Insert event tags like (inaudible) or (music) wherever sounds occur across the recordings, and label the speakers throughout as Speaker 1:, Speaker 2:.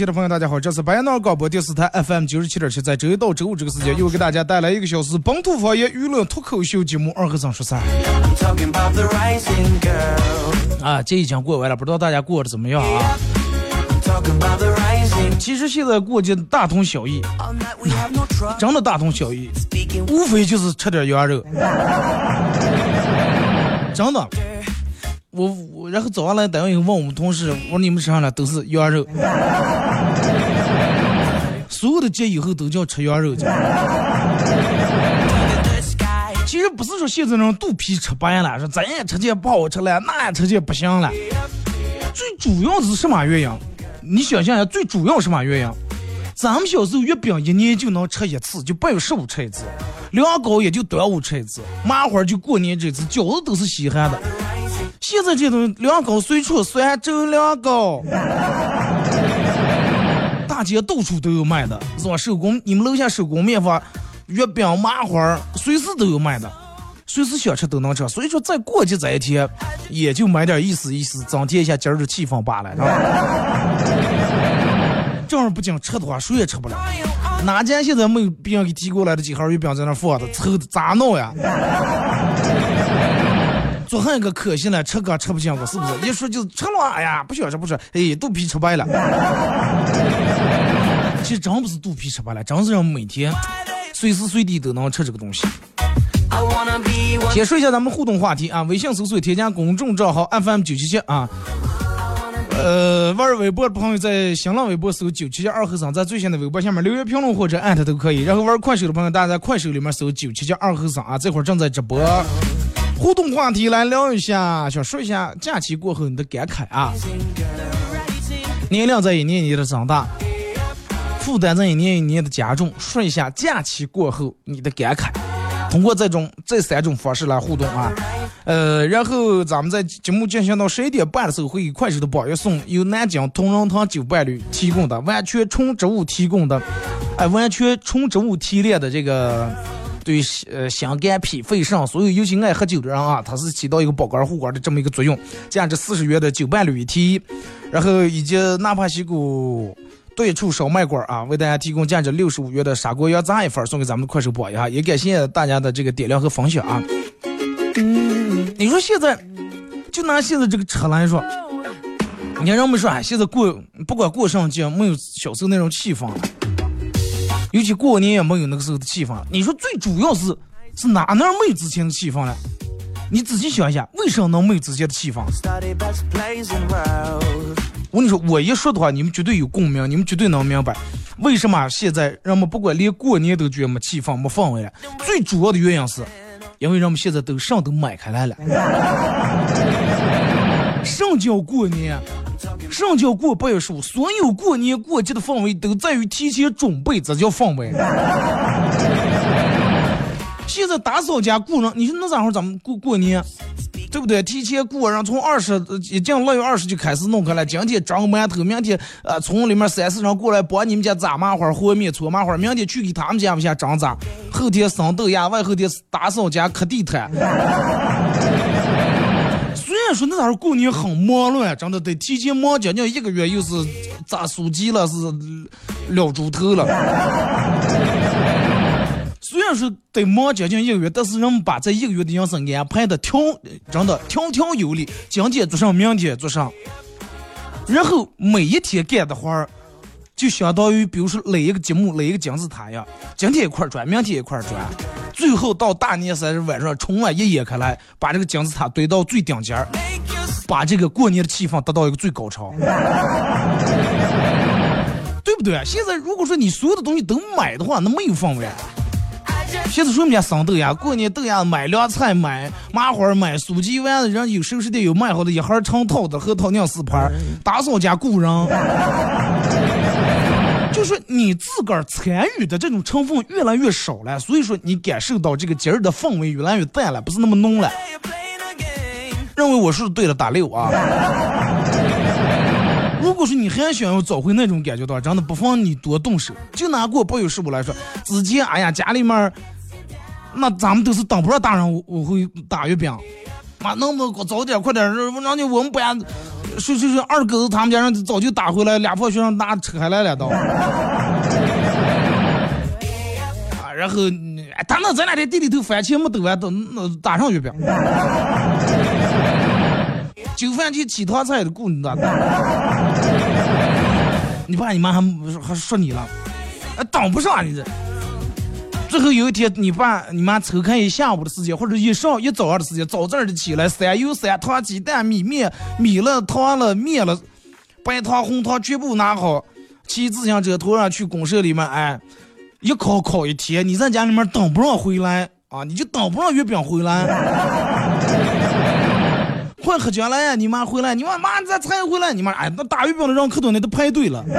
Speaker 1: 啊，沈阳机器的朋友，大家好，这是白杨广播电视台 FM 九十七点七，在周一到周五这个时间，又给大家带来一个小时本土方言娱乐脱口秀节目《二和尚说事儿》.啊，这已经过完了，不知道大家过得怎么样啊.其实现在过节大同小异.真的大同小异，无非就是吃点羊肉，真的。我我然后早上来单位以后问我们同事，我说你们身上了都是羊肉，所有的节以后都叫吃羊肉去。其实不是说现在那种肚皮吃白了，说咱也吃这不好吃了，那也吃这不行了。最主要是什么原因？你想象一下，最主要什么原因？咱们小时候月饼一年就能吃一次，就八月十五吃一次，凉糕也就端午吃一次，麻花就过年这次，饺子都是稀罕的。现在这种凉糕随处酸粥凉糕，大街到处都有卖的，是吧？手工，你们楼下手工面发月饼、麻花，随时都有卖的，随时想吃都能吃。所以说，再过节这一天，也就买点意思意思，增添一下今儿的气氛罢了，是吧？这样不仅吃的话，谁也吃不了。哪家现在没有别人给提过来的几盒月饼在那放着，臭的咋弄呀？做汉个可惜了，吃个吃不进过，是不是？一说就吃了，哎呀，不想吃不吃，哎，肚皮吃白了。其实真不是肚皮吃白了，真是让每天随时随地都能吃这个东西。先说一下咱们互动话题啊，微信搜索添加公众账号 FM 九七七啊。呃，玩微博的朋友在新浪微博搜九七七二和尚，在最新的微博下面留言评论或者艾特都可以。然后玩快手的朋友，大家在快手里面搜九七七二和尚啊，这会儿正在直播。互动话题来聊一下，想说一下假期过后你的感慨啊。年龄在一年一年的长大，负担在一年一年的加重，说一下假期过后你的感慨。通过这种这三种方式来互动啊，呃，然后咱们在节目进行到十一点半的时候，会以快手的榜一送由南京同仁堂酒伴侣提供的完全纯植物提供的，哎、完全纯植物提炼的这个。对呃心肝脾肺肾所有尤其爱喝酒的人啊，它是起到一个保肝护肝的这么一个作用。价值四十元的酒伴侣一提，然后以及纳帕西谷对处烧麦馆啊，为大家提供价值六十五元的砂锅羊杂一份送给咱们快手榜一下，也感谢大家的这个点亮和分享啊。你说现在就拿现在这个车来说，你看人们说啊，现在过不管过上节没有小时候那种气氛了。尤其过年也没有那个时候的气氛了。你说最主要是是哪能没有之前的气氛了？你仔细想一下，为什么能没有之前的气氛？我跟你说，我一说的话，你们绝对有共鸣，你们绝对能明白，为什么现在人们不管连过年都觉得没气氛、没氛围了。最主要的原因是，因为人们现在都上都买开来了。上叫过年，上叫过八月十五，所有过年过节的氛围都在于提前准备，这叫氛围。现在打扫家雇人，你说那咋会儿咱们过过年？对不对？提前过，然后从二十一进腊月二十就开始弄开了。今天蒸馒头，明天呃从里面三四人过来帮你们家炸麻花、和面、搓麻花，明天去给他们家不下蒸炸，后天生豆芽，外后天打扫家磕地毯。(laughs) 虽然说那时候过年很忙乱，真的得提前忙将近一个月，又是炸酥鸡了，是撩猪头了。虽然说得忙将近一个月，但是人们把这一个月的人生安排的条，真的条条有理，今天做上，明天做上，然后每一天干的活儿，就相当于比如说垒一个积木，垒一个金字塔呀，今天一块砖，明天一块砖，最后到大年三十晚上，春晚一演开来，把这个金字塔堆到最顶尖儿，把这个过年的气氛达到一个最高潮，对不对？现在如果说你所有的东西都买的话，那没有氛围。现在说我们家生豆芽，过年豆芽买凉菜，买麻花，买酥鸡丸子，人有熟食店有卖好的一盒成套的核桃酿四盘，打扫家雇人。就说你自个儿参与的这种成分越来越少了，所以说你感受到这个节日的氛围越来越淡了，不是那么浓了。认为我说的对的，打六啊。如果说你还想要找回那种感觉的话，真的不妨你多动手。就拿过保有事物来说，之前哎呀家里面，那咱们都是当不上大人，我我会打月饼，妈能不能给我早点快点？让你我们班，说说说二狗子他们家人早就打回来，俩破学生拿扯开来了都。(laughs) 啊，然后他那咱俩在地里头翻钱没抖完，都那打上月饼。就饭去七汤菜的雇你咋的？(laughs) 你爸你妈还还说你了，哎，挡不上你这。最后有一天，你爸你妈抽开一下午的时间，或者一上一早上的时间，早早的起来，三油三汤鸡蛋米面米了汤了面了，白糖红糖全部拿好，骑自行车拖上去公社里面，哎，一烤烤一天，你在家里面等不上回来啊，你就等不上月饼回来。快喝酒了呀！你妈回来，你妈妈咋才回来？你妈哎，那打月饼的人可多，那都排队了，(laughs)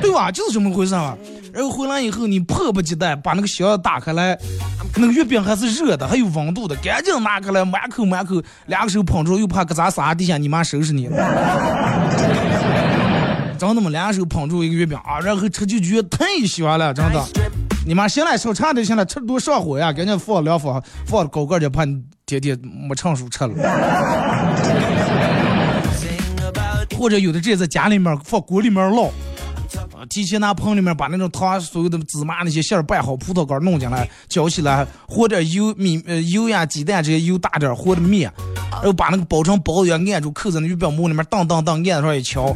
Speaker 1: 对吧？就是这么回事啊。然后回来以后，你迫不及待把那个箱子打开来，那个月饼还是热的，还有温度的，赶紧拿开来，满口满口，两个手捧住，又怕搁咋撒地下，你妈收拾你。真的吗？两个手捧住一个月饼啊，然后吃就觉得太香了，真的。你妈现在烧茶的，行了吃多上火呀，赶紧放凉放放高个就怕你天天没成熟吃了。或者有的直接在家里面放锅里面烙，啊，提前拿盆里面把那种糖、所有的芝麻那些馅儿拌好，葡萄干弄进来，搅起来，和点油米呃油呀鸡蛋这些油大点和的面，然后把那个包成包子按住，扣在那月饼模里面，当当当按上一敲，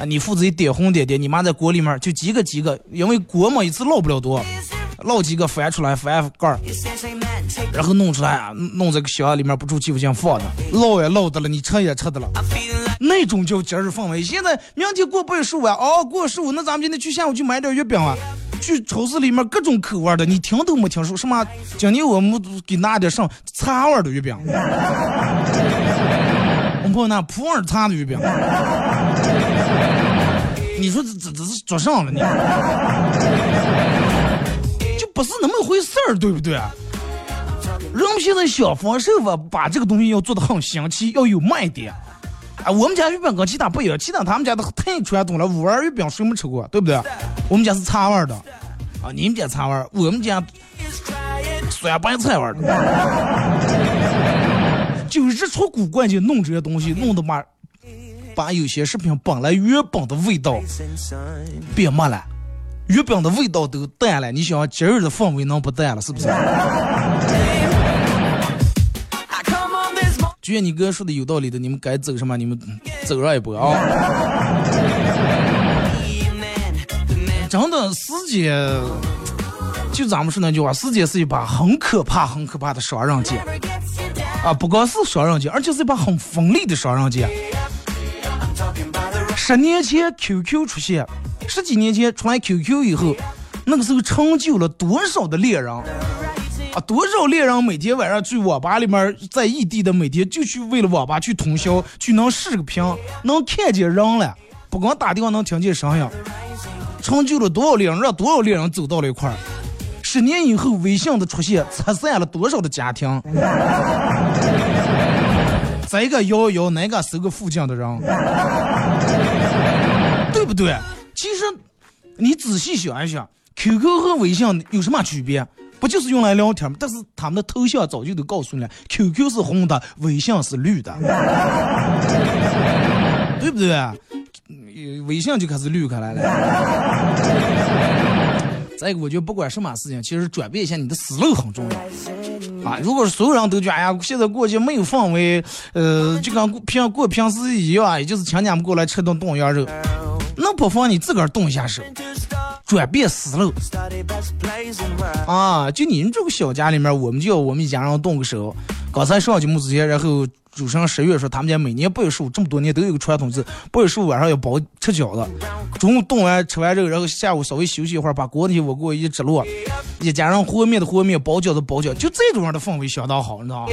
Speaker 1: 啊，你负责一点红点点，你妈在锅里面就几个几个，因为锅嘛一次烙不了多。烙几个翻出来，翻盖，然后弄出来，弄这个箱里面不住气不行放的，捞也捞的了，你吃也吃的了，那种叫节日氛围。现在明天过八月十五啊，哦，过十五，那咱们今天去下午去买点月饼啊，去超市里面各种口味的，你听都没听说什么？今年我们给拿点上茶味的月饼，(laughs) 我朋友那普洱茶的月饼，你说这这这是做上了你？不是那么回事儿，对不对？人现在想方设法把这个东西要做的很新奇，要有卖点。啊，我们家月饼跟其他不一样，其他他们家的太传统了，五味月饼谁没吃过，对不对？我们家是茶味的，啊，你们家茶味，我们家酸白菜味的。就日出古怪就弄这些东西，弄得把把有些食品本来原本的味道变没了。月饼的味道都淡了，你想节日的氛围能不淡了是不是？愿你哥说的有道理的，你们该走什么？你们走上一波啊！真的，师姐就咱们说那句话，师姐是一把很可怕、很可怕的双刃剑啊！不光是双刃剑，而且是一把很锋利的双刃剑。十年前 QQ 出现。十几年前出来 QQ 以后，那个时候成就了多少的恋人啊！多少恋人每天晚上去网吧里面，在异地的每天就去为了网吧去通宵，去能视个频，能看见人了，不光打电话能听见声音，成就了多少恋人，让多少恋人走到了一块儿。十年以后，微信的出现，拆散了多少的家庭？(laughs) 这个摇一摇，哪个是个附近的人？(laughs) 对不对？其实，你仔细想一想，QQ 和微信有什么区别？不就是用来聊天吗？但是他们的头像早就都告诉你了，QQ 是红的，微信是绿的，对不对？微信就开始绿开来了。再一个，我觉得不管什么事情，其实转变一下你的思路很重要啊。如果是所有人都觉得哎呀，现在过节没有氛围，呃，就跟平过平时一样，也就是请你们过来吃顿炖羊肉，那不妨你自个儿动一下手，转变思路啊。就你们这个小家里面，我们就要我们一家人动个手。刚才上节目之前，然后。主持人十月说，他们家每年八月十五这么多年都有个传统是八月十五晚上要包吃饺子，中午冻完吃完肉，然后下午稍微休息一会儿，把锅底我给我一直落，一家人和面的和面，包饺子包饺，就这种样的氛围相当好，你知道吗？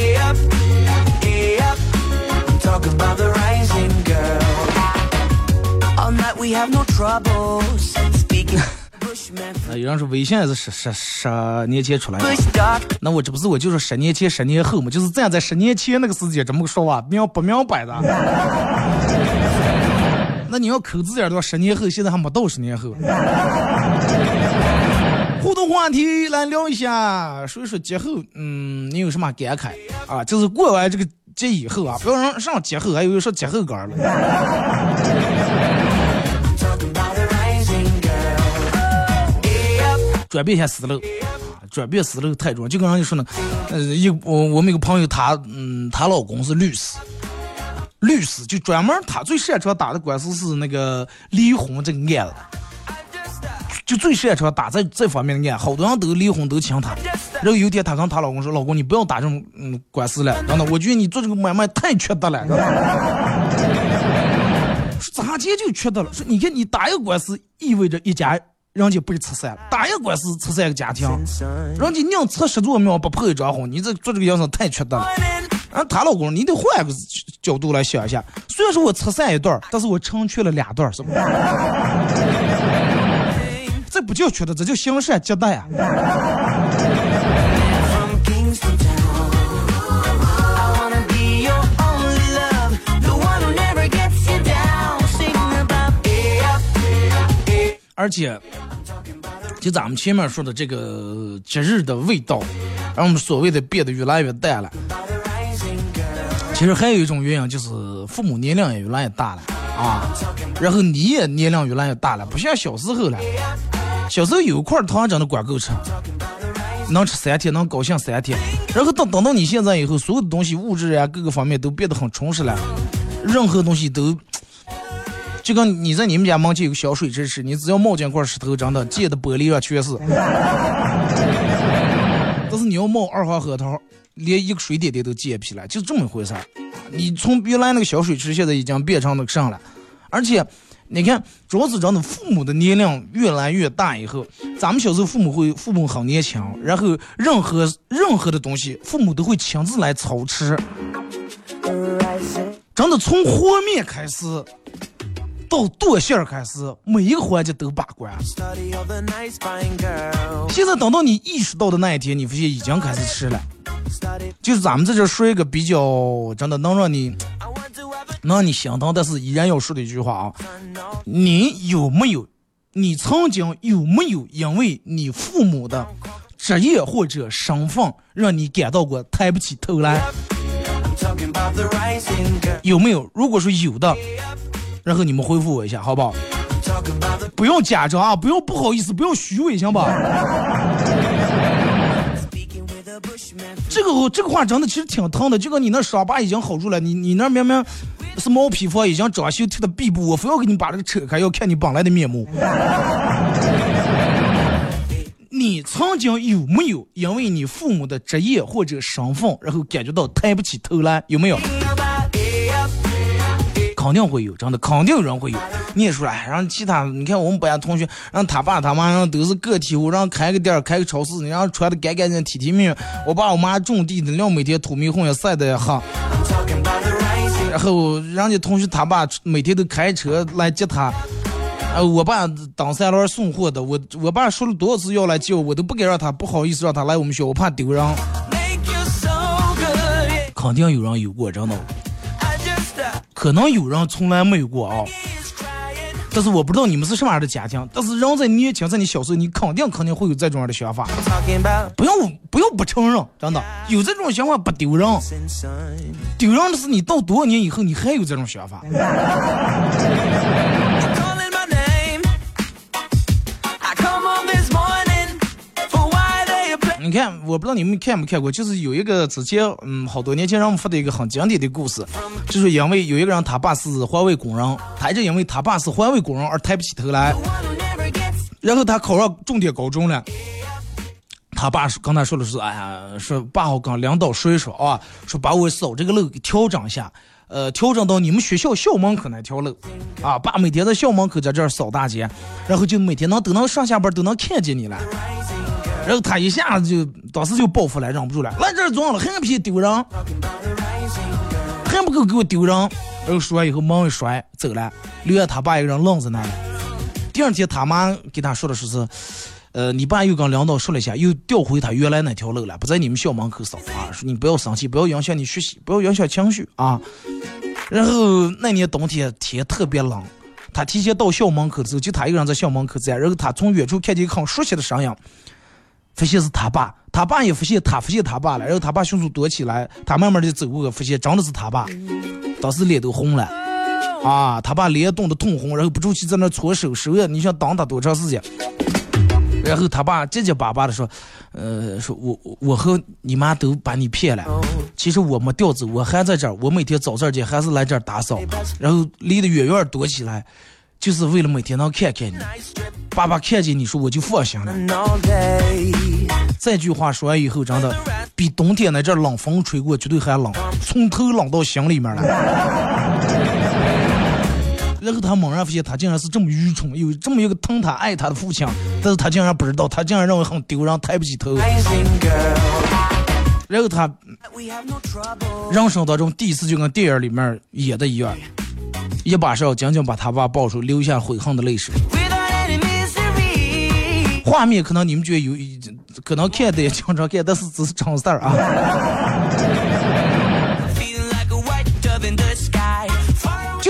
Speaker 1: 啊，(laughs) 有人说微信还是十十十年前出来的，那我这不是我就说十年前十年后嘛，就是站在十年前那个时间这么说话，明不明白的？(laughs) 那你要抠字眼的话，十年后现在还没到十年后。(laughs) 互动话题来聊一下，说一说节后，嗯，你有什么感慨啊？就是过完这个节以后啊，不要让上节后还有说节后杆了。转变一下思路！转变思路太重要。就跟人家说呢，呃，一我我们一个朋友，她嗯，她老公是律师，律师就专门他最擅长打的官司是那个离婚这个案子，就最擅长打这这方面的案，好多人都离婚都请他。然后有一天，她跟她老公说：“老公，你不要打这种嗯官司了，真的，我觉得你做这个买卖太缺德了。” (laughs) 说咋接就缺德了？说你看你打一个官司，意味着一家。人家不是拆散了，打一官司拆散一个家庭，人家宁拆十座庙不破一桩婚，你这做这个样子太缺德了。俺，她老公，你得换个角度来想一下，虽然说我拆散一段，但是我成全了两段，是不？(laughs) 这不叫缺德，这叫行善积德呀。而且，就咱们前面说的这个节日的味道，让我们所谓的变得越来越淡了。其实还有一种原因，就是父母年龄也越来越大了啊，然后你也年龄越来越大了，不像小时候了。小时候有一块糖真的管够吃，能吃三天，能高兴三天。然后等等到你现在以后，所有的东西物质啊各个方面都变得很充实了，任何东西都。就跟你在你们家门前有个小水池似的你只要冒进块石头，真的溅的玻璃上全是。(laughs) 但是你要冒二环核桃，连一个水点点都溅不起来，就这么回事儿。你从原来那个小水池，现在已经变成那个啥了。而且，你看，主要是真的，父母的年龄越来越大以后，咱们小时候父母会，父母很年轻，然后任何任何的东西，父母都会亲自来操持。真的从和面开始。到剁馅儿开始，每一个环节都把关。现在等到你意识到的那一天，你发现已经开始吃了。就是咱们在这说一个比较真的能让你，能让你心疼，但是依然要说的一句话啊：你有没有？你曾经有没有因为你父母的职业或者身份，让你感到过抬不起头来？有没有？如果说有的。然后你们回复我一下，好不好？不用假装啊，不用不好意思，不用虚伪，行吧？这个这个话真的其实挺疼的，就跟你那伤疤已经好住了，你你那明明是毛坯房，已经装修贴的壁布，我非要给你把这个扯开，要看你本来的面目。你曾经有没有因为你父母的职业或者身份，然后感觉到抬不起头来？有没有？肯定会有，真的，肯定有人会有。你出来，然后其他，你看我们班同学，让他爸他妈然后都是个体户，然后开个店，开个超市，你让穿的干干净净、体体面面。我爸我妈种地的，让每天土迷红也晒得也黑。然后人家同学他爸每天都开车来接他。呃，我爸当三轮送货的，我我爸说了多少次要来接我，我都不敢让他不好意思让他来我们学校，我怕丢人。肯定有人有过，真的。可能有人从来没有过啊，但是我不知道你们是什么样的家庭，但是人在年轻，在你小时候，你肯定肯定会有这种样的想法。不要不要不承认，真的有这种想法不丢人，丢人的是你到多少年以后你还有这种想法。你看，我不知道你们看没看过，就是有一个之前，嗯，好多年前让我们发的一个很经典的故事，就是因为有一个人他爸是环卫工人，他就因为他爸是环卫工人而抬不起头来，然后他考上重点高中了，他爸跟他说的是，哎呀，说爸好跟领导说一说啊，说把我扫这个路给调整一下，呃，调整到你们学校校门口那条路，啊，爸每天在校门口在这儿扫大街，然后就每天能都能上下班都能看见你了。然后他一下子就当时就报复了，忍不住了，来这儿装了，还不嫌丢人，还不够给我丢人。然后说完以后门一摔走了，留下他爸一个人愣在那里。第二天他妈给他说的说是，呃，你爸又跟领导说了一下，又调回他原来那条路了，不在你们校门口扫啊，说你不要生气，不要影响你学习，不要影响情绪啊。然后那年冬天天特别冷，他提前到校门口之后，就他一个人在校门口站，然后他从远处看见一个很熟悉的身影。发现是他爸，他爸也发现他发现他爸了，然后他爸迅速躲起来，他慢慢的走过去，发现真的是他爸，当时脸都红了，啊，他爸脸冻得通红，然后不住气在那搓手手呀，你想挡他多长时间？然后他爸结结巴巴的说，呃，说我我和你妈都把你骗了，其实我没调走，我还在这儿，我每天早上去还是来这儿打扫，然后离得远远躲起来。就是为了每天能看看你，爸爸看见你说我就放心了。这句话说完以后，真的比冬天那阵冷风吹过绝对还冷，从头冷到心里面了。然后他猛然发现，他竟然是这么愚蠢，有这么一个疼他爱他的父亲，但是他竟然不知道，他竟然认为很丢人，抬不起头。然后他人生当中第一次就跟电影里面演的一样。一把手紧紧把他爸抱住，流下悔恨的泪水。画面可能你们觉得有，可能看的也经常看，但是只是常事儿啊。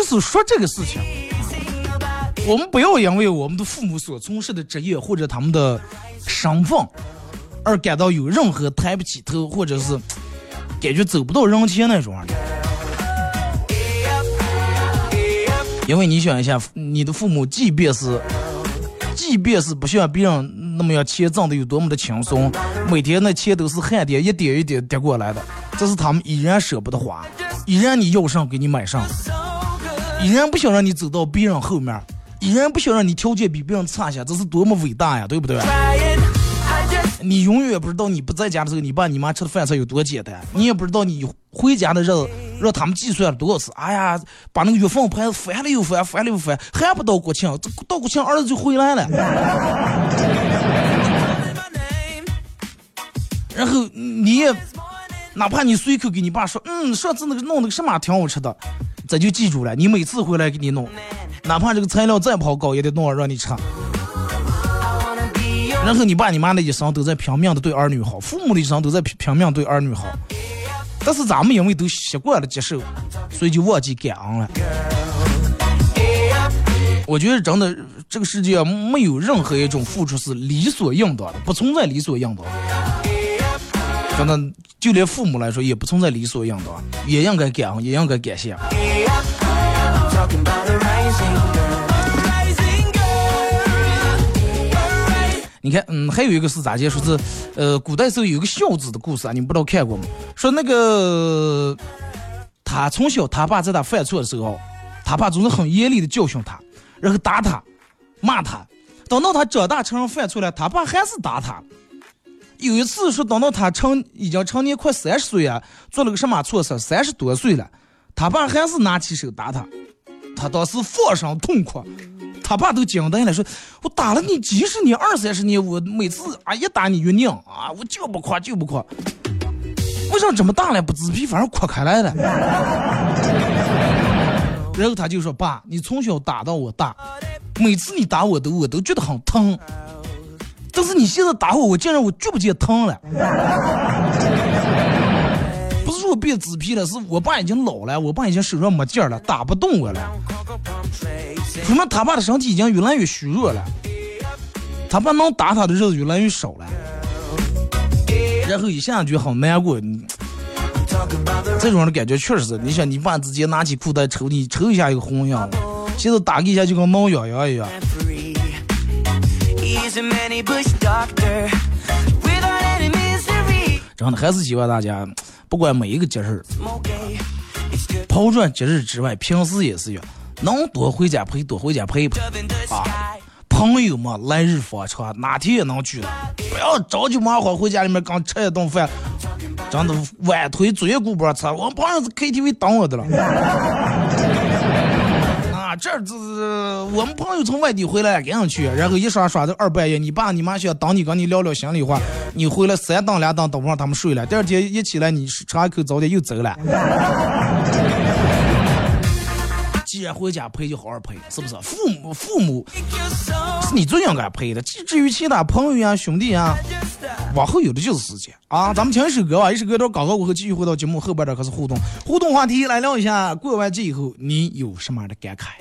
Speaker 1: 就说这个事情，我们不要因为我们的父母所从事的职业或者他们的身份，而感到有任何抬不起头，或者是感觉走不到人前那种。因为你想一下，你的父母即便是，即便是不像别人那么样钱挣的有多么的轻松，每天那钱都是汗点一点一点滴过来的，这是他们依然舍不得花，依然你要上给你买上，依然不想让你走到别人后面，依然不想让你条件比别人差些，这是多么伟大呀，对不对？你永远不知道你不在家的时候，你爸你妈吃的饭菜有多简单。你也不知道你回家的日子让他们计算了多少次。哎呀，把那个月份牌翻了又翻，翻了又翻，还不到国庆，这到国庆儿子就回来了。然后你也，哪怕你随口给你爸说，嗯，上次那个弄那个什么挺好吃的，这就记住了。你每次回来给你弄，哪怕这个材料再不好搞，也得弄让你吃。然后你爸你妈的一生都在拼命的对儿女好，父母的一生都在拼拼命对儿女好，但是咱们因为都习惯了接受，所以就忘记感恩了。我觉得真的这个世界没有任何一种付出是理所应当的，不存在理所应当。真的，就连父母来说也不存在理所应当，也应该感恩，也应该感谢。你看，嗯，还有一个是咋介？说是，呃，古代时候有一个孝子的故事啊，你们不知道看过吗？说那个他从小他爸在他犯错的时候，他爸总是很严厉的教训他，然后打他，骂他。等到他长大成人犯错了，他爸还是打他。有一次说，等到他成已经成年快三十岁啊，做了个什么错事？三十多岁了，他爸还是拿起手打他，他当时放声痛哭。他爸都惊呆了，说：“我打了你几十年、二三十年，我每次啊一打你越拧啊，我就不哭就不哭，为啥这么大了不自闭，反而哭开来了？” (laughs) 然后他就说：“爸，你从小打到我大，每次你打我都我都觉得很疼，但是你现在打我，我竟然我觉不见疼了。(laughs) 不是说我变纸皮了，是我爸已经老了，我爸已经手上没劲了，打不动我了。”说明他爸的身体已经越来越虚弱了，他爸能打他的日子越来越少了，然后一下就好难过。这种的感觉确实是，你想你爸直接拿起裤带抽你，抽一下一个红样，现在打一下就跟挠痒痒一样。真的还是希望大家，不管每一个节日，抛砖节日之外，平时也是要，能多回家陪，多回家陪陪啊。朋友嘛，来日方长，哪天也能聚的。不要着急忙慌回家里面刚吃一顿饭，真的晚推作业顾不上吃。我朋友是 KTV 等我的了。啊，这这我们朋友从外地回来，赶紧去，然后一刷刷到二半夜，你爸你妈想等你，跟你聊聊心里话。你回来三等两等，等不上他们睡了。第二天一起来，你吃一口早点又走了。既然回家陪，就好好陪，是不是？父母父母是你最应该陪的。至于其他朋友呀、兄弟呀，往后有的就是时间啊。咱们听一首歌吧，一首歌到广告过后，继续回到节目后边的开始互动。互动话题来聊一下，过完节以后你有什么样的感慨？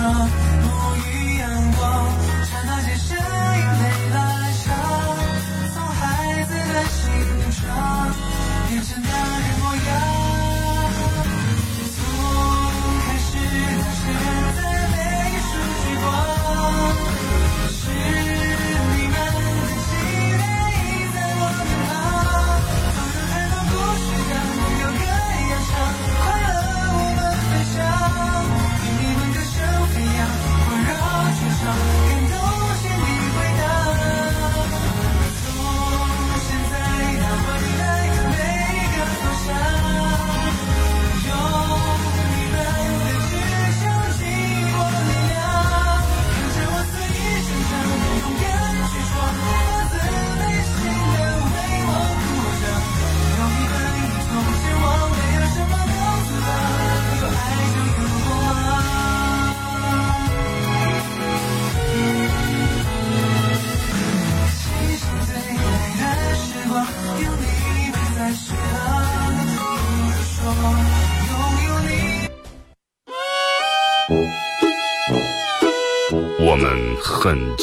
Speaker 2: 很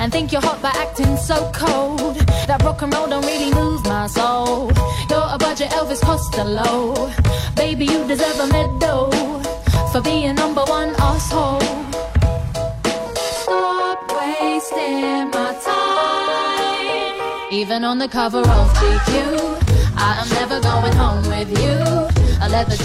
Speaker 2: and think you're hot by acting so cold. That rock and roll don't really move my soul. You're a budget Elvis Costello. Baby, you deserve a medal for being number one asshole. Stop wasting my time. Even on the cover of GQ,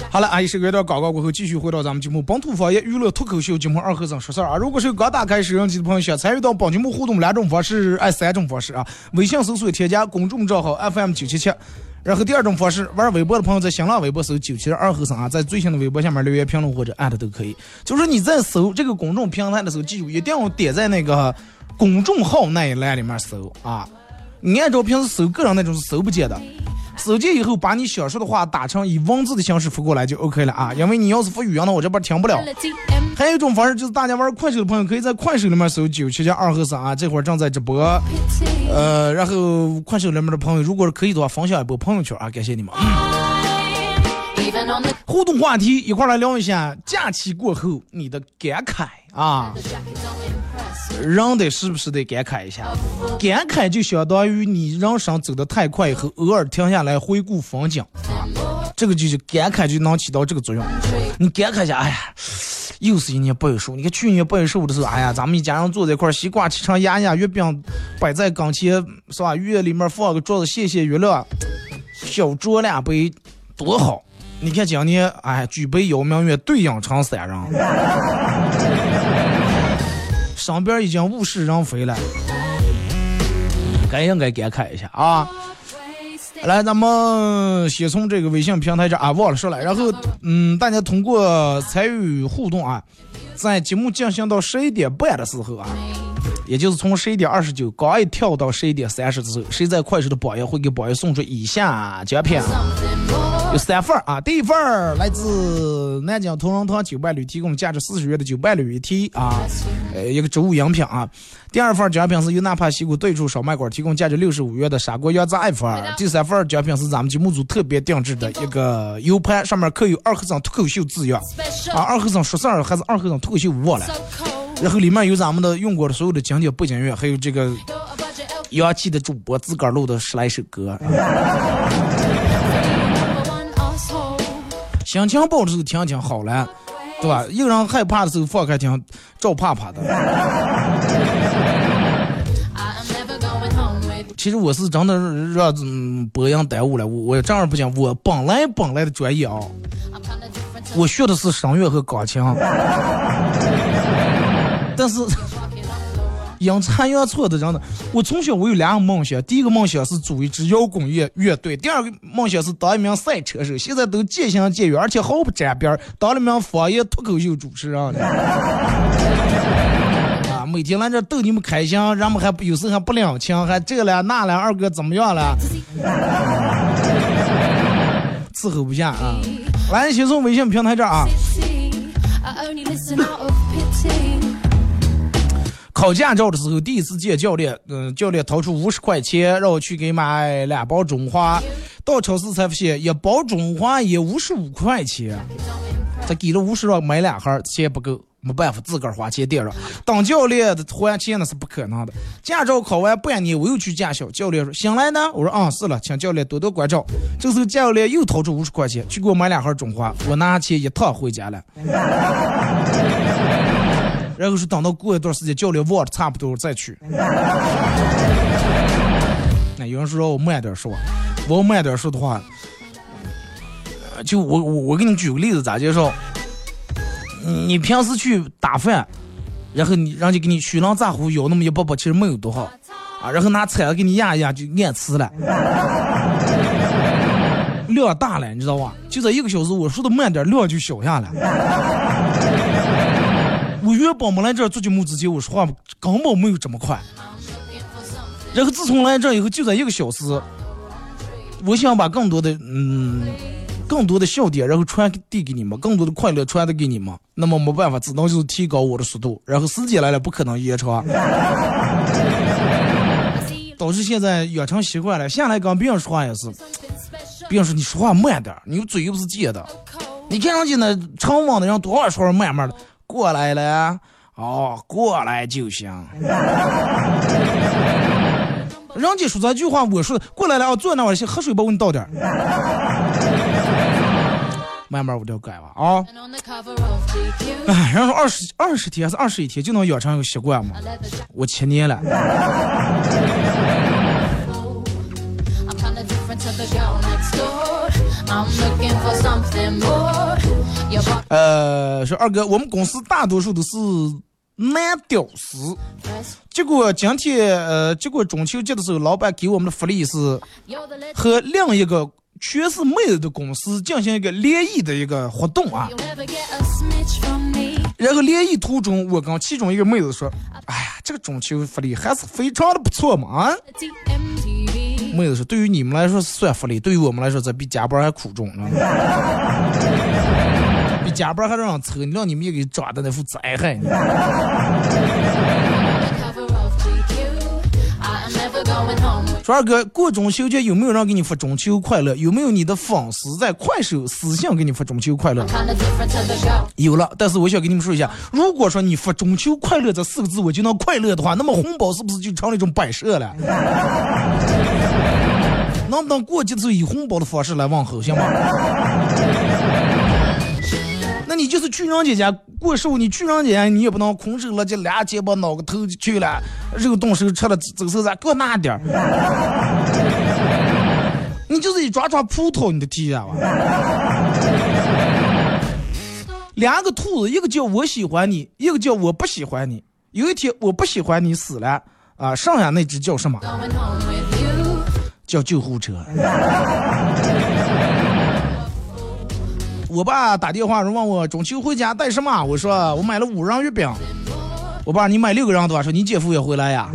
Speaker 2: 好了，阿姨，是隔一段广告过后，继续回到咱们节目本土方言娱乐脱口秀节目二和尚说事儿啊。如果是刚打开收音机的朋友，想参与到本节目互动两种方式，按三种方式啊。微信搜索添加公众账号 FM 九七七，
Speaker 1: 然后第二种方式，玩微博的朋友在新浪微博搜九七二和尚啊，在最新的微博下面留言评论或者艾特都可以。就是你在搜这个公众平台的时候，记住一定要点在那个公众号那一栏里面搜啊。你按照平时搜个人那种是搜不见的，搜见以后把你想说的话打成以文字的形式发过来就 OK 了啊。因为你要是发语音的，我这边听不了。还有一种方式就是大家玩快手的朋友可以在快手里面搜九七加二和三啊，这会儿正在直播。呃，然后快手里面的朋友，如果是可以的话，分享一波朋友圈啊，感谢你们。互动话题，一块来聊一下假期过后你的感慨啊。人得时不时得感慨一下，感慨就相当于你人生走得太快以后，偶尔停下来回顾风景，这个就是感慨就能起到这个作用。你感慨一下，哎呀，又是一年八月十五。你看去年八月十五的时候，哎呀，咱们一家人坐在一块，西瓜切成牙牙，月饼摆在跟前，是吧？月里面放个桌子，谢谢娱乐，小酌两杯，多好。你看今年，哎，举杯邀明月，对影成三人。上边已经物是人非了，该应该感慨一下啊！来，咱们先从这个微信平台这啊忘了说了，然后嗯，大家通过参与互动啊，在节目进行到十一点半的时候啊，也就是从十一点二十九刚一跳到十一点三十的时候，谁在快手的榜一会给榜一送出以下奖品。有三份啊，第一份来自南京同仁堂九伴侣提供价值四十元的九伴侣一提啊，呃一个植物饮品啊。第二份奖品是由纳帕西谷对出烧麦馆提供价值六十五元的砂锅羊杂一份。第三份奖品是咱们节目组特别定制的一个 U 盘，上面刻有二和尚脱口秀字样啊，二和尚说事儿还是二和尚脱口秀忘了。然后里面有咱们的用过的所有的经典背景乐，还有这个洋气的主播自个儿录的十来首歌。心情不好的时候听听好了，对吧？一个人害怕的时候放开听，照怕怕的。(laughs) 其实我是真的让播音耽误了，我我这样不讲，我本来本来的专业啊，我学的是声乐和钢琴，但是。阴差阳错的，真的。我从小我有两个梦想，第一个梦想是组一支摇滚乐乐队，第二个梦想是当一名赛车手。现在都渐行渐远，而且毫不沾边，当了名方言脱口秀主持人。(laughs) 啊，每天来这逗你们开心，人们还不有时候还不领情，还这了那了，二哥怎么样了？伺候不下啊！来，先从微信平台这儿啊。考驾照的时候，第一次见教练，嗯，教练掏出五十块钱让我去给买两包中华，到超市才发现一包中华也五十五块钱，他给了五十让买两盒，钱不够，没办法自个儿花钱垫上。当教练的还钱那是不可能的。驾照考完半年，我又去驾校，教练说醒来呢，我说啊是了，请教练多多关照。这时候教练又掏出五十块钱去给我买两盒中华，我拿钱一趟回家了。然后是等到过一段时间，教练忘了差不多再去。那有人说让我慢点说，我慢点说的话，就我我我给你举个例子咋介绍？你平时去打饭，然后你人家给你虚浪炸糊舀那么一包包，其实没有多少啊，然后拿铲子给你压一压就按吃了，量大了，你知道吧？就在一个小时，我说的慢点，量就小下来。我原本没来这儿做节目之前，我说话根本没有这么快。然后自从来这儿以后，就在一个小时，我想把更多的嗯，更多的笑点，然后传递给你们，更多的快乐传递给你们。那么没办法，只能就是提高我的速度。然后时间来了，不可能延长，(laughs) 导致现在养成习惯了。下来跟别人说话也是，别人说你说话慢点，你嘴又不是尖的。你看上去那成网的人多少说慢慢的。过来了，哦，过来就行。(laughs) 人家说这句话，我说过来了，我，坐那我先喝水吧，我给你倒点。慢慢我就改了啊。哎，人说二十二十天还是二十一天就能养成一个习惯嘛？我七年了。呃，说二哥，我们公司大多数都是男屌丝。结果今天呃，结果中秋节的时候，老板给我们的福利是.和另一个全是妹子的公司进行一个联谊的一个活动啊。然后联谊途中，我跟其中一个妹子说：“哎呀，这个中秋福利还是非常的不错嘛啊。”妹子说：“对于你们来说是算福利，对于我们来说，这比加班还苦重呢。加班还让人抽，你让你们也给抓的那副灾害。(laughs) 说二哥，过中秋节有没有人给你发中秋快乐？有没有你的粉丝在快手私信给你发中秋快乐？有了，但是我想跟你们说一下，如果说你发“中秋快乐”这四个字我就能快乐的话，那么红包是不是就成了一种摆设了？(laughs) 能不能过节的时候以红包的方式来问候，行吗？那你就是去人家家过寿，你去人家你也不能空手了，就俩肩膀挠个头去了，肉动手吃了走手咱给我拿点儿。(laughs) 你就是一抓抓葡萄，你的体验吧。两个兔子，一个叫我喜欢你，一个叫我不喜欢你。有一天我不喜欢你死了啊，剩下那只叫什么？叫救护车。我爸打电话说问我中秋回家带什么，我说我买了五仁月饼。我爸你买六个人多少？说你姐夫也回来呀？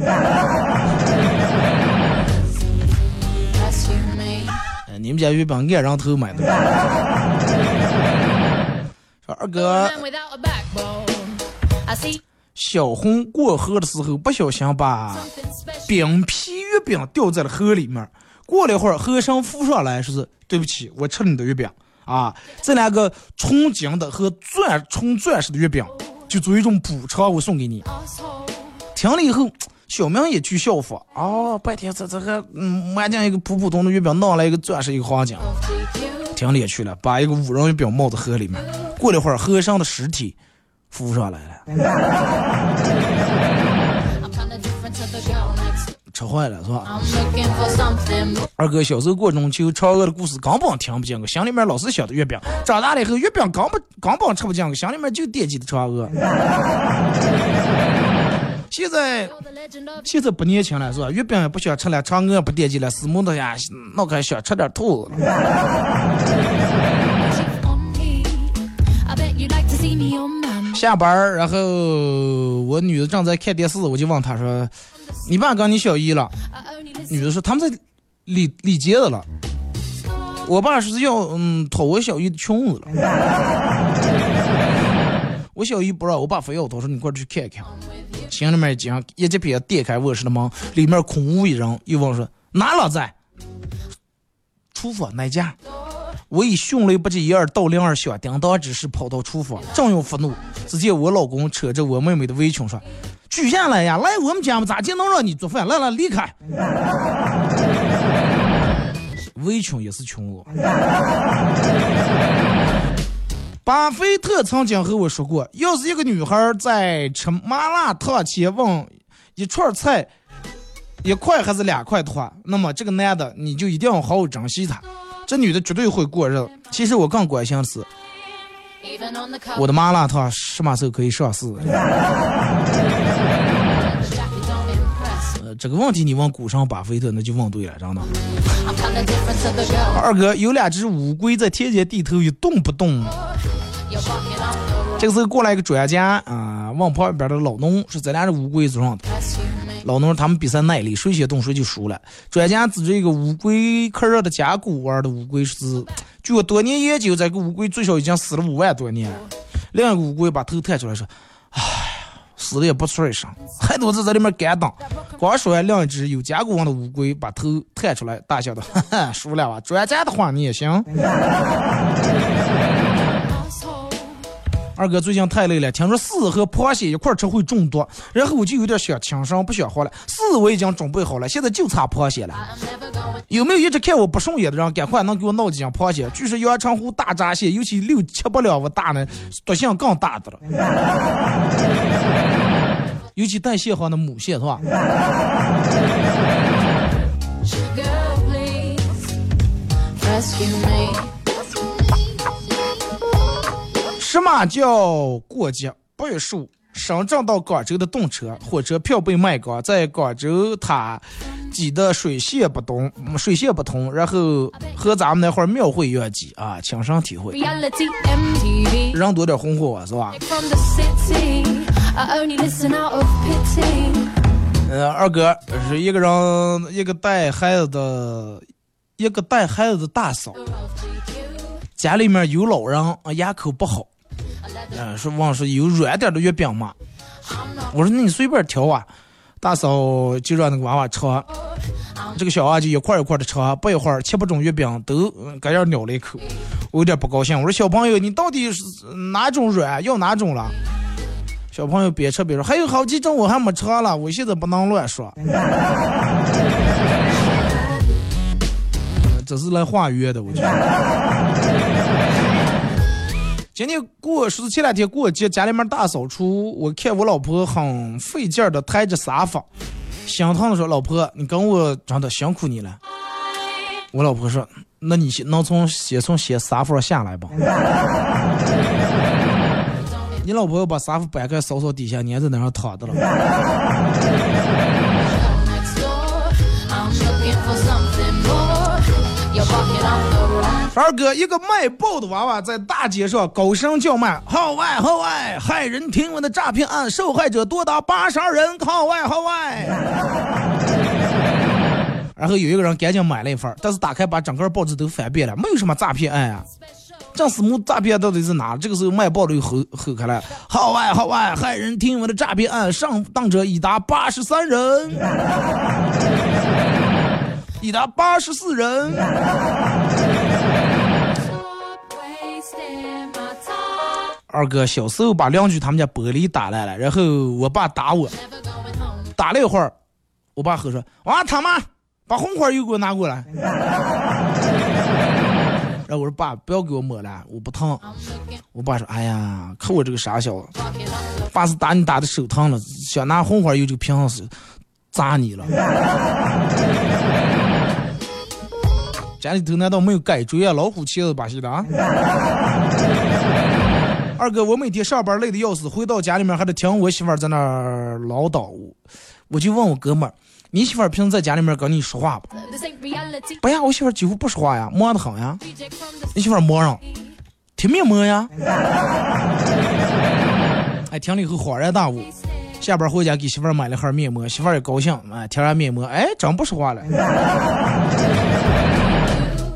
Speaker 1: 你们家月饼按人头买的。说二哥，小红过河的时候不小心把饼皮月饼掉在了河里面。过了一会儿，河上浮上来，说是对不起，我吃你的月饼啊。这两个纯金的和钻纯钻石的月饼，就作为一种补偿，我送给你。听了以后，小明也去效仿。哦，白天这这个嗯，买进一个普普通的月饼，弄来一个钻石一个黄金。听了也去了，把一个五仁月饼冒在河里面。过了一会儿，和尚的尸体浮上来了，(laughs) 吃坏了是吧.二哥小时候过中秋，嫦娥的故事根本听不见我，心里面老是想着月饼。长大了以后，月饼根本根本吃不见我，心里面就惦记着嫦娥。现在现在不年轻了是吧？月饼也不想吃了，嫦娥也不惦记了，死木头呀，脑壳想吃点兔子.下班儿，然后我女的正在看电视，我就问她说：“你爸跟你小姨了？”女的说：“他们在理理结的了。”我爸说是要嗯脱我小姨的裙子了。我小姨 (laughs) 不让，我爸非要脱，说你快去看看。心里面一惊，一急便点开卧室的门，里面空无一人。又问说哪老在？厨房哪家？我以迅雷不及掩耳盗铃而响叮当之势跑到厨房，正要发怒，只见我老公扯着我妹妹的围裙说：“举下来呀，来我们家嘛，咋就能让你做饭？来来，离开。(laughs) ”围裙也是穷我。(laughs) 巴菲特曾经和我说过，要是一个女孩在吃麻辣烫前问一串菜一块还是两块的话，那么这个男的你就一定要好好珍惜她，这女的绝对会过日子。其实我更关心的是.我的麻辣烫什么时候可以上市？(laughs) 这个问题你问股神巴菲特那就问对了，真的。二哥有两只乌龟在田间地头一动不动。这个时候过来一个专家啊，问旁边的老农说咱俩是乌龟做上的。老农他们比赛耐力，谁先动谁就输了。专家指着一个乌龟壳上的甲骨文的乌龟是，据我多年研究，这个乌龟最少已经死了五万多年了。另一个乌龟把头探出来说：“，死的也不出一声，还都是在里面干等。”光说完，另一只有甲骨文的乌龟把头探出来，大笑道：“哈哈，输了吧？专家的话你也行。”二哥最近太累了，听说四和螃蟹一块吃会中毒，然后我就有点想轻生，不想活了。四我已经准备好了，现在就差螃蟹了。有没有一直看我不顺眼的人，赶快能给我闹几斤螃蟹？据说阳澄湖大闸蟹，尤其六七八两我大呢，毒性更大的了。尤其带蟹黄的母蟹是吧？什么叫过节？八月十五，深圳到广州的动车，火车票被卖光，在广州塔挤得水泄不通，水泄不通，然后和咱们那会儿庙会一样挤啊，亲身体会。人多点红火啊，是吧.呃，二哥是一个人，一个带孩子的，一个带孩子的大嫂，家里面有老人，啊牙口不好，呃，说问说有软点的月饼吗？我说那你随便挑啊。大嫂就让那个娃娃吃，这个小娃就一块一块的吃，不一会儿七八种月饼都搁这咬了一口，我有点不高兴。我说小朋友，你到底是哪种软，要哪种了？小朋友别吃别说：“还有好几种我还没吃了，我现在不能乱说。(laughs) ”这是来化约的，我觉得。今天过是前两天过节，家里面大扫除，我看我老婆很费劲儿的抬着沙发，心疼的说：“老婆，你跟我真的辛苦你了。”我老婆说：“那你先能从先从先沙发下来吧。”你老婆要把沙发搬开，扫扫底下，你还在那上躺着了。二哥，一个卖报的娃娃在大街上高声叫卖：“号外号外！骇人听闻的诈骗案，受害者多达八十二人！号外号外！” (laughs) 然后有一个人赶紧买了一份，但是打开把整个报纸都翻遍了，没有什么诈骗案啊。这私募诈骗到底是哪？这个时候卖报的又吼吼开了：“号外号外！骇人听闻的诈骗案，上当者已达八十三人，已达八十四人。”二哥小时候把邻居他们家玻璃打烂了，然后我爸打我，打了一会儿，我爸喝说：“哇他妈，把红花油给我拿过来。”然后我说：“爸，不要给我抹了，我不疼。”我爸说：“哎呀，看我这个傻小子，爸是打你打的手疼了，想拿红花油这个瓶子砸你了。(laughs) ”家里头难道没有改锥啊？老虎钳子把戏的啊！二哥，我每天上班累得要死，回到家里面还得听我媳妇儿在那儿唠叨，我就问我哥们儿：“你媳妇儿平时在家里面跟你说话不？”不呀，我媳妇儿几乎不说话呀，忙得很呀。你媳妇儿忙上，贴面膜呀。(laughs) 哎，听了以后恍然大悟，下班回家给媳妇儿买了盒面膜，媳妇儿也高兴，哎，贴上面膜，哎，真不说话了。(laughs)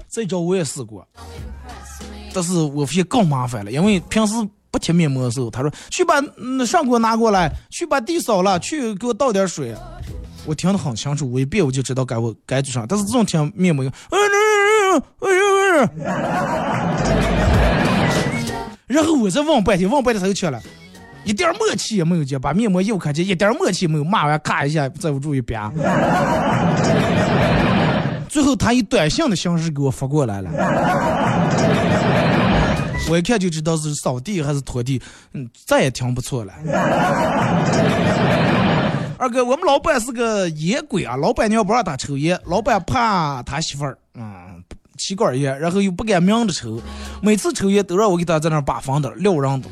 Speaker 1: 这招我也试过，但是我发现更麻烦了，因为平时不贴面膜的时候，他说去把嗯上锅拿过来，去把地扫了，去给我倒点水。我听得很清楚，我一遍我就知道该我该做啥。但是这种贴面膜，嗯嗯嗯嗯嗯，然后我再问半天，问半天他就去了，一点默契也没有，就把面膜又看见，一点默契没有，骂完咔一下在我住一边。最后他以短信的形式给我发过来了，我一看就知道是扫地还是拖地，嗯，再也挺不错了。二哥，我们老板是个烟鬼啊，老板娘不让他抽烟，老板怕他媳妇儿，嗯，吸管烟，然后又不敢明着抽，每次抽烟都让我给他在那儿把风的撂人的。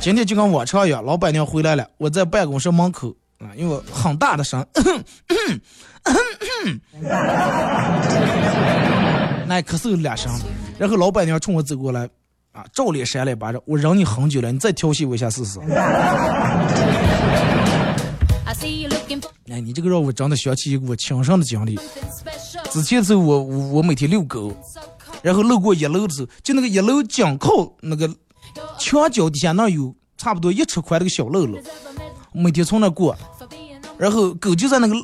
Speaker 1: 今天就跟往常一样，老板娘回来了，我在办公室门口啊，因为很大的声，(coughs) (coughs) 那咳嗽两声，然后老板娘冲我走过来，啊，照脸扇了一巴掌，我忍你很久了，你再调戏我一下试试。哎，你这个让我真的想起一个我亲身的经历。之前时候我我我每天遛狗，然后路过一楼的时候，就那个一楼紧靠那个墙角底下那儿有差不多一尺宽的个小漏漏
Speaker 2: ，deserve a medal
Speaker 1: 每天从那儿过然后狗就在那个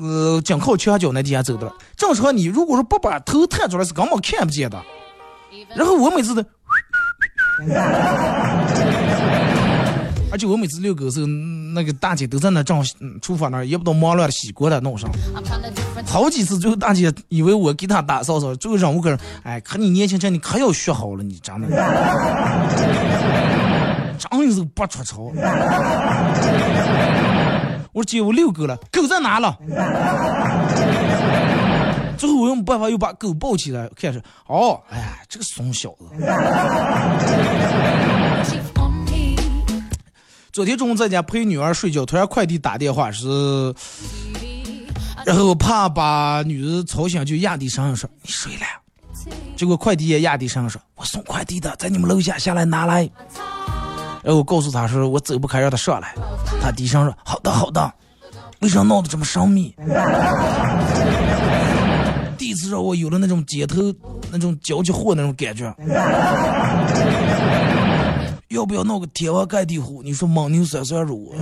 Speaker 1: 呃紧靠墙角那底下走的。正常你如果说不把头探出来是根本看不见的。然后我每次都，(laughs) 而且我每次遛狗时候，那个大姐都在那正厨房那儿，也不懂忙乱的洗锅的弄上。好几次，最后大姐以为我给她打扫扫，最后让我个人，哎，可你年轻轻，你可要学好了，你真的，(laughs) 真是不出丑。我说姐，我遛狗了，狗在哪了？最后我用办法，又把狗抱起来，开始，哦，哎呀，这个怂小子。昨天中午在家陪女儿睡觉，突然快递打电话是，然后怕把女儿吵醒，就压低声音说：“你睡了。”结果快递也压低声音说：“我送快递的，在你们楼下下来拿来。”然后我告诉他说：“我走不开，让他上来。”他低声说：“好的，好的。”为啥闹得这么神秘？第一次让我有了那种街头那种交际货那种感觉。(laughs) 要不要闹个天王盖地虎？你说蒙牛酸酸乳？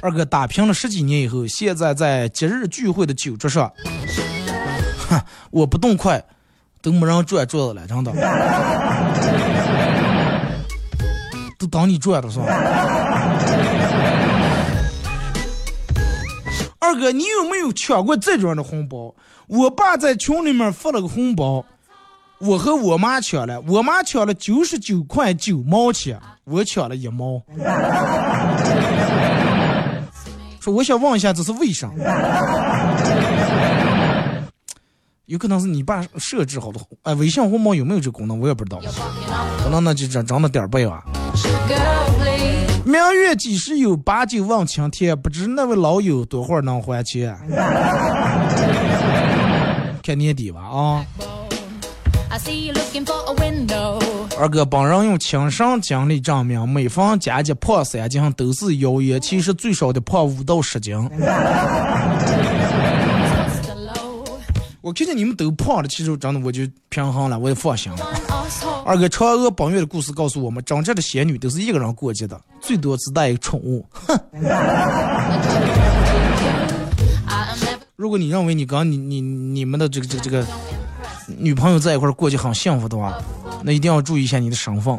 Speaker 1: 二哥打拼了十几年以后，现在在节日聚会的酒桌上，哼，(laughs) 我不动筷都没人转桌子了，真的。都当你转的是吧？二哥，你有没有抢过这种的红包？我爸在群里面发了个红包，我和我妈抢了，我妈抢了九十九块九毛钱，我抢了一毛。(laughs) 说我想问一下，这是为啥？有可能是你爸设置好的，哎，微信红包有没有这功能，我也不知道。可能那就长长的点儿背吧。明月几时有？把酒问青天，不知那位老友多会儿能还钱？(laughs) 看年底吧啊！二哥本人用亲身经历证明，每逢佳节胖三斤都是谣言，其实最少得胖五到十斤。我看见你们都胖了，其实真的我就平衡了，我也放心了。二哥，嫦娥奔月的故事告诉我们，真正的仙女都是一个人过节的，最多只带一个宠物。哼。(laughs) 如果你认为你跟你你你们的这个这个这个女朋友在一块过节很幸福的话，那一定要注意一下你的身份。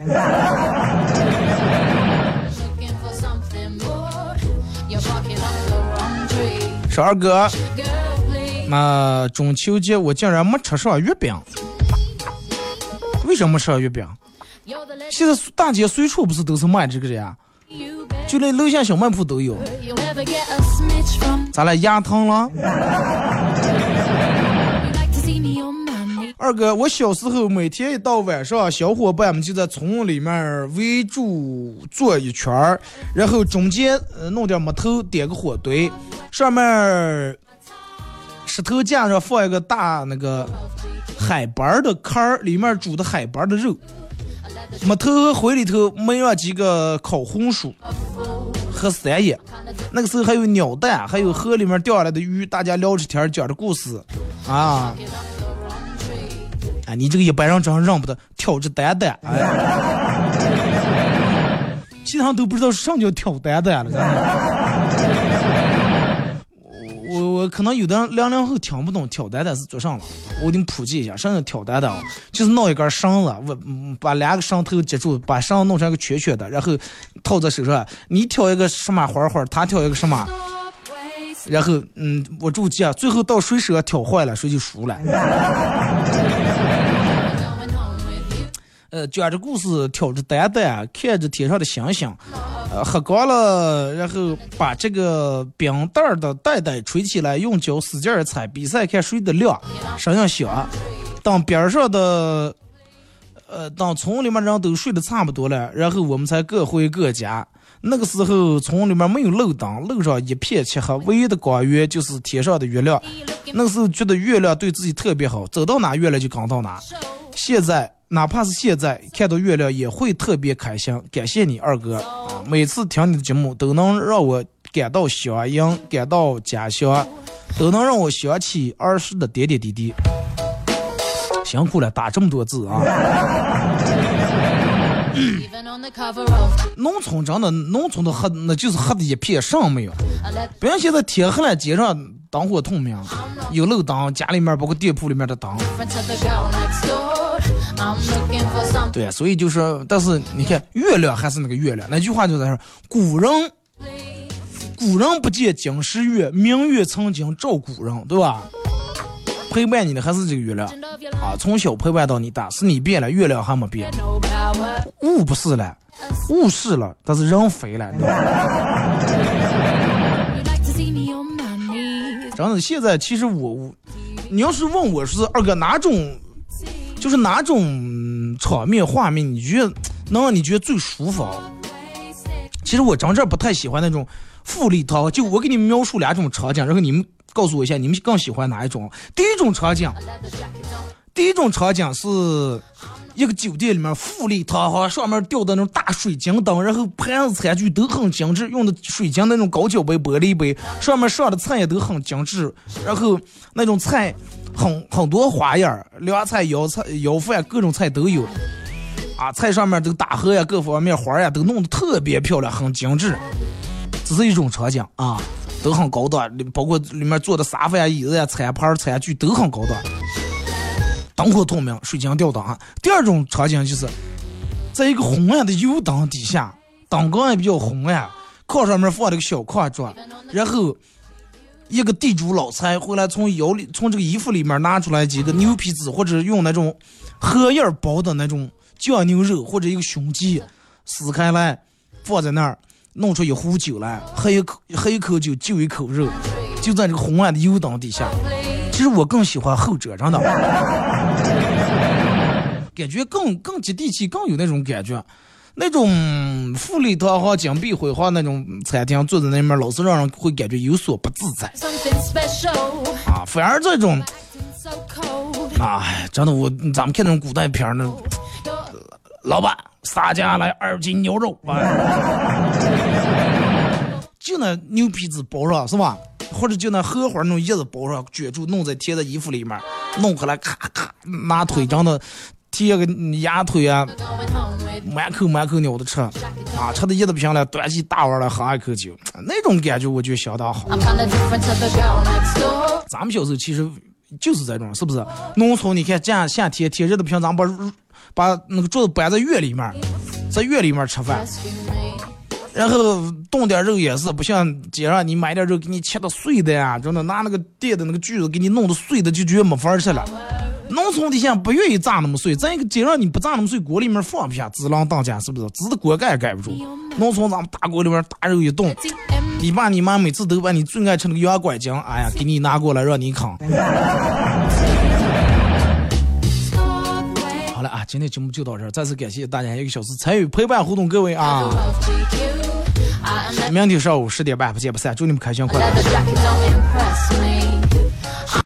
Speaker 1: 说二哥。那中秋节我竟然没吃上月饼，为什么吃月饼？现在大街随处不是都是卖这个的呀？就连楼下小卖铺都有。咱俩牙疼了？二哥，我小时候每天一到晚上，小伙伴们就在村里面围住坐一圈儿，然后中间弄点木头点个火堆，上面。石头架上放一个大那个海板的坎儿，里面煮的海板的肉。木头和灰里头埋上几个烤红薯和三叶。那个时候还有鸟蛋，还有河里面钓下来的鱼，大家聊着天讲着故事啊。啊，你这个一般人真认不得，挑着担担。哎，(laughs) 其他都不知道什么叫挑担担了。可能有的零零后听不懂挑担担是做啥了，我给你普及一下，啥叫挑担担？就是弄一根绳子，我把两个绳头接住，把绳弄成一个圈圈的，然后套在手上。你挑一个什么花花，他挑一个什么，然后嗯，我注记啊，最后到谁手上挑坏了，谁就输了。呃，讲着故事，挑着担担，看着天上的星星，呃，喝光了，然后把这个冰袋的袋袋吹起来，用脚使劲儿踩，比赛看谁的亮，声音响。当边上的，呃，当村里面人都睡得差不多了，然后我们才各回各家。那个时候村里面没有路灯，路上一片漆黑，唯一的光源就是天上的月亮。那时候觉得月亮对自己特别好，走到哪月亮就跟到哪。现在。哪怕是现在看到月亮也会特别开心，感谢你二哥，每次听你的节目都能让我感到乡音，感到家乡，都能让我想起儿时的点点滴滴。辛苦了，打这么多字啊！农村真的，农村的黑那就是黑的一片，上没有。不像现在天黑了，街上灯火通明，有路灯，家里面包括店铺里面的灯。对，所以就是，但是你看，月亮还是那个月亮。那句话就在说，古人，古人不见今时月，明月曾经照古人，对吧？陪伴你的还是这个月亮啊，从小陪伴到你大，是你变了，月亮还没变。物不是了，物是了，但是人肥了。真的，现在其实我我，你要是问我是二哥哪种？就是哪种场面画面，你觉得能让你觉得最舒服？其实我真正不太喜欢那种富丽堂皇，就我给你们描述两种场景，然后你们告诉我一下，你们更喜欢哪一种？第一种场景，第一种场景是一个酒店里面富丽堂皇，上面吊的那种大水晶灯，然后盘子餐具都很精致，用的水晶那种高脚杯、玻璃杯，上面上的菜也都很精致，然后那种菜很很多花样，凉菜、腰菜、腰饭各种菜都有。啊，菜上面都打荷呀，各方面花呀都弄得特别漂亮，很精致。这是一种场景啊，都很高档，包括里面坐的沙发呀、椅子呀、餐盘、餐具都很高档，灯火通明，水晶吊灯啊。第二种场景就是，在一个昏暗的油灯底下，灯光也比较昏暗，炕上面放了个小炕桌，然后一个地主老财回来从腰里从这个衣服里面拿出来几个牛皮纸，或者用那种荷叶包的那种。酱牛肉或者一个胸鸡撕开来放在那儿，弄出一壶酒来，喝一口喝一口酒就一口肉，就在这个红暗的油灯底下。其实我更喜欢后者，真的，(laughs) 感觉更更接地气，更有那种感觉。那种富丽堂皇、金碧辉煌那种餐厅，坐在那面，老是让人会感觉有所不自在。啊，反而这种，哎，真的，我咱们看那种古代片儿那。老板，撒家来二斤牛肉，(laughs) 就那牛皮纸包上是吧？或者就那荷花那种叶子包上，卷住，弄在贴在衣服里面，弄回来咔咔拿腿长的贴个鸭腿啊，满口满口鸟的吃，啊，吃的一的不行了，端起大碗来喝一口酒，那种感觉我觉得相当好。咱们小时候其实就是这种，是不是？农村你看，这样夏天天热的不行，咱把。把那个桌子搬在院里面，在院里面吃饭，然后冻点肉也是不像街上你买点肉给你切的碎的呀，真的拿那个电的那个锯子给你弄的碎的就觉得没法吃了。农村的现在不愿意炸那么碎，再一个街上你不炸那么碎，锅里面放不下，滋浪当家是不是？滋的锅盖也盖不住。农村咱们大锅里面大肉一冻，你爸你妈每次都把你最爱吃那个羊拐筋，哎呀，给你拿过来让你啃。好了啊，今天节目就到这儿，再次感谢大家一个小时参与陪伴互动，各位啊，明天上午十点半不见不散，祝你们开心快乐。